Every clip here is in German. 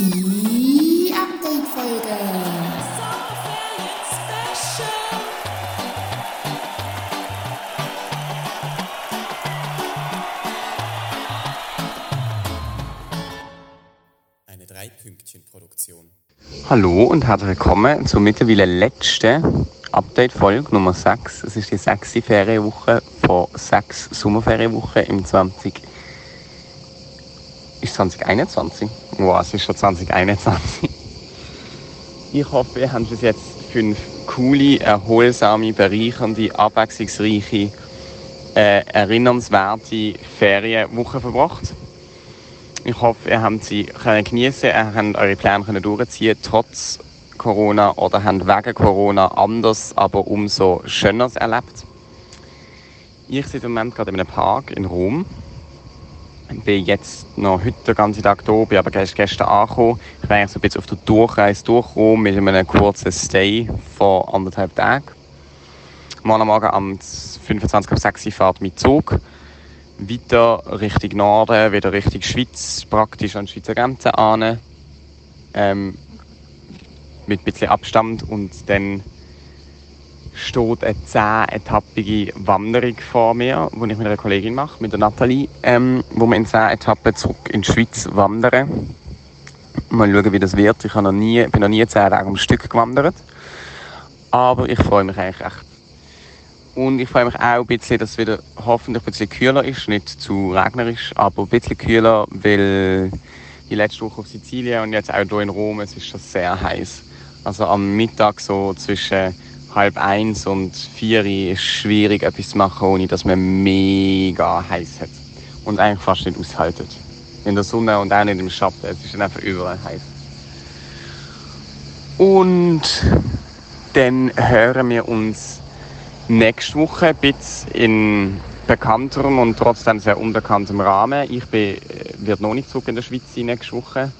Die Update-Folge. Eine Drei-Pünktchen-Produktion. Hallo und herzlich willkommen zur mittlerweile letzten Update-Folge Nummer 6. Es ist die sechste Ferienwoche von sechs Sommerferienwochen im 20. Ist 2021? Wow, es ist schon 2021. Ich hoffe, ihr habt bis jetzt fünf coole, erholsame, bereichernde, abwechslungsreiche, äh, erinnernswerte Ferienwochen verbracht. Ich hoffe, ihr habt sie können geniessen, ihr habt eure Pläne können durchziehen, trotz Corona oder habt wegen Corona anders, aber umso schöneres erlebt. Ich sitze im Moment gerade in einem Park in Rom. Ich bin jetzt noch heute den ganzen Tag hier, bin aber erst gestern angekommen. Ich bin eigentlich so ein bisschen auf der Durchreise durch Rom mit einem kurzen Stay von anderthalb Tagen. Morgen Morgen am 25 ab 6 Uhr fährt mein Zug weiter Richtung Norden, wieder Richtung Schweiz, praktisch an die Schweizer Grenze an. Ähm, mit ein bisschen Abstand und dann steht eine zehnetappige Wanderung vor mir, die ich mit einer Kollegin mache, mit der Nathalie, ähm, wo wir in zehn Etappen zurück in die Schweiz wandern. Mal schauen, wie das wird. Ich noch nie, bin noch nie zehn Tage am Stück gewandert. Aber ich freue mich eigentlich echt. Und ich freue mich auch ein bisschen, dass es wieder hoffentlich ein bisschen kühler ist. Nicht zu regnerisch, aber ein bisschen kühler, weil die letzte Woche auf Sizilien und jetzt auch hier in Rom, es ist schon sehr heiß. Also am Mittag so zwischen halb eins und vier ist schwierig, etwas zu machen, ohne dass man mega heiß hat. Und eigentlich fast nicht aushaltet. In der Sonne und auch nicht im Schatten. Es ist dann einfach überall heiß. Und dann hören wir uns nächste Woche ein bisschen in bekannterem und trotzdem sehr unbekanntem Rahmen. Ich bin, werde noch nicht zurück in der Schweiz sein nächste Woche.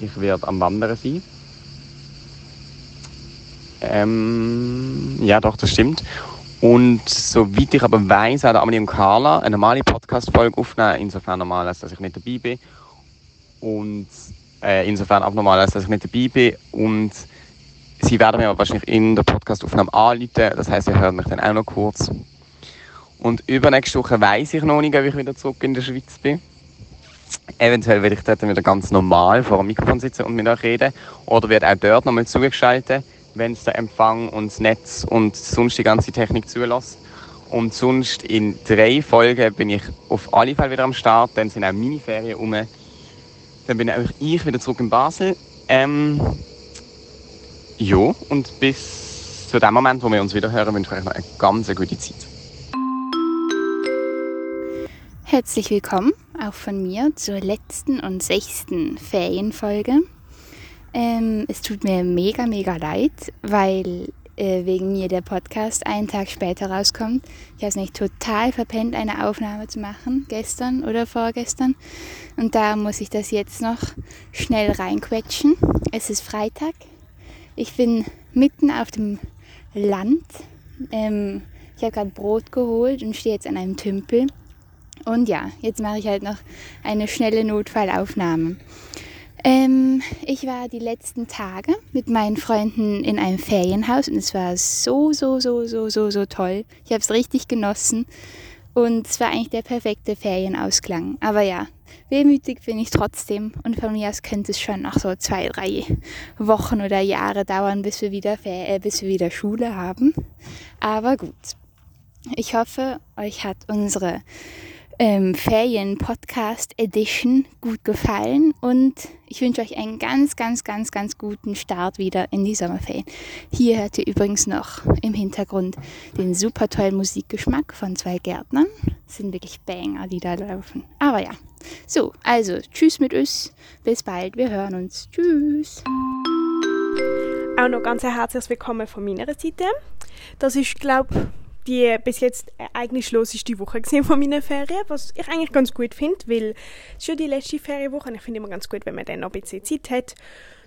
Ich werde am Wandern sein. Ähm, ja, doch, das stimmt. Und soweit ich aber weiss, hat Amelie und Carla eine normale Podcast-Folge aufnehmen. Insofern normal, als dass ich nicht dabei bin. Und äh, insofern abnormal, als dass ich nicht dabei bin. Und sie werden mir aber wahrscheinlich in der Podcast-Aufnahme anrufen. Das heisst, ihr hört mich dann auch noch kurz. Und übernächste Woche weiss ich noch nicht, ob ich wieder zurück in der Schweiz bin. Eventuell werde ich dort wieder ganz normal vor dem Mikrofon sitzen und mit euch reden. Oder werde auch dort nochmal zugeschaltet wenn es der Empfang und das Netz und sonst die ganze Technik zulässt. Und sonst in drei Folgen bin ich auf alle Fälle wieder am Start. Dann sind auch meine Ferien um. Dann bin auch ich wieder zurück in Basel. Ähm, ja, und bis zu dem Moment, wo wir uns wieder hören, wünsche ich euch noch eine ganz gute Zeit. Herzlich willkommen auch von mir zur letzten und sechsten Ferienfolge. Ähm, es tut mir mega, mega leid, weil äh, wegen mir der Podcast einen Tag später rauskommt. Ich habe es nicht total verpennt, eine Aufnahme zu machen, gestern oder vorgestern. Und da muss ich das jetzt noch schnell reinquetschen. Es ist Freitag. Ich bin mitten auf dem Land. Ähm, ich habe gerade Brot geholt und stehe jetzt an einem Tümpel. Und ja, jetzt mache ich halt noch eine schnelle Notfallaufnahme. Ähm, ich war die letzten Tage mit meinen Freunden in einem Ferienhaus und es war so, so, so, so, so, so toll. Ich habe es richtig genossen und es war eigentlich der perfekte Ferienausklang. Aber ja, wehmütig bin ich trotzdem und von mir aus könnte es schon noch so zwei, drei Wochen oder Jahre dauern, bis wir wieder, äh, bis wir wieder Schule haben. Aber gut. Ich hoffe, euch hat unsere ähm, Ferien-Podcast-Edition gut gefallen und ich wünsche euch einen ganz, ganz, ganz, ganz guten Start wieder in die Sommerferien. Hier hört ihr übrigens noch im Hintergrund den super tollen Musikgeschmack von zwei Gärtnern. Das sind wirklich Banger, die da laufen. Aber ja, so, also tschüss mit uns, bis bald, wir hören uns. Tschüss. Auch noch ganz herzlich willkommen von meiner Seite. Das ist, glaube die bis jetzt eigentlich loseste Woche von meinen Ferien, was ich eigentlich ganz gut finde, weil es ja die letzte Ferienwoche und ich finde immer ganz gut, wenn man dann noch ein bisschen Zeit hat,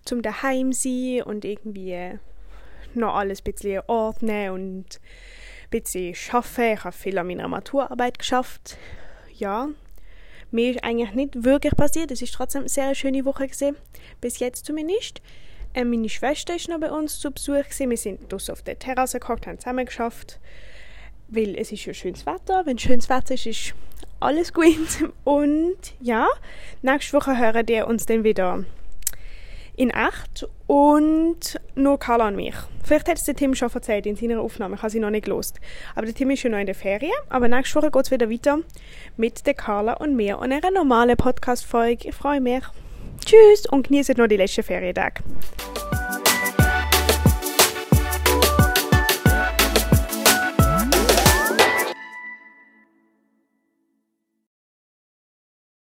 zum daheim sein und irgendwie noch alles ein bisschen ordnen und ein bisschen schaffen. Ich habe viel an meiner Maturarbeit geschafft. Ja, Mir ist eigentlich nicht wirklich passiert. Es ist trotzdem eine sehr schöne Woche gewesen. Bis jetzt zumindest. Äh, meine Schwester ist noch bei uns zu Besuch. Wir sind auf der Terrasse gekocht, haben zusammen geschafft. Weil es ist ja schönes Wetter. Wenn schönes Wetter ist, ist alles gut. Und ja, nächste Woche hören wir uns dann wieder in echt und nur Carla und mich. Vielleicht hat es der Tim schon erzählt in seiner Aufnahme, ich habe sie noch nicht gelost. Aber der Tim ist schon noch in der Ferien, aber nächste Woche geht es wieder weiter mit der Carla und mir und einer normalen Podcast-Folge. Ich freue mich. Tschüss und genieße noch die letzten Ferientage.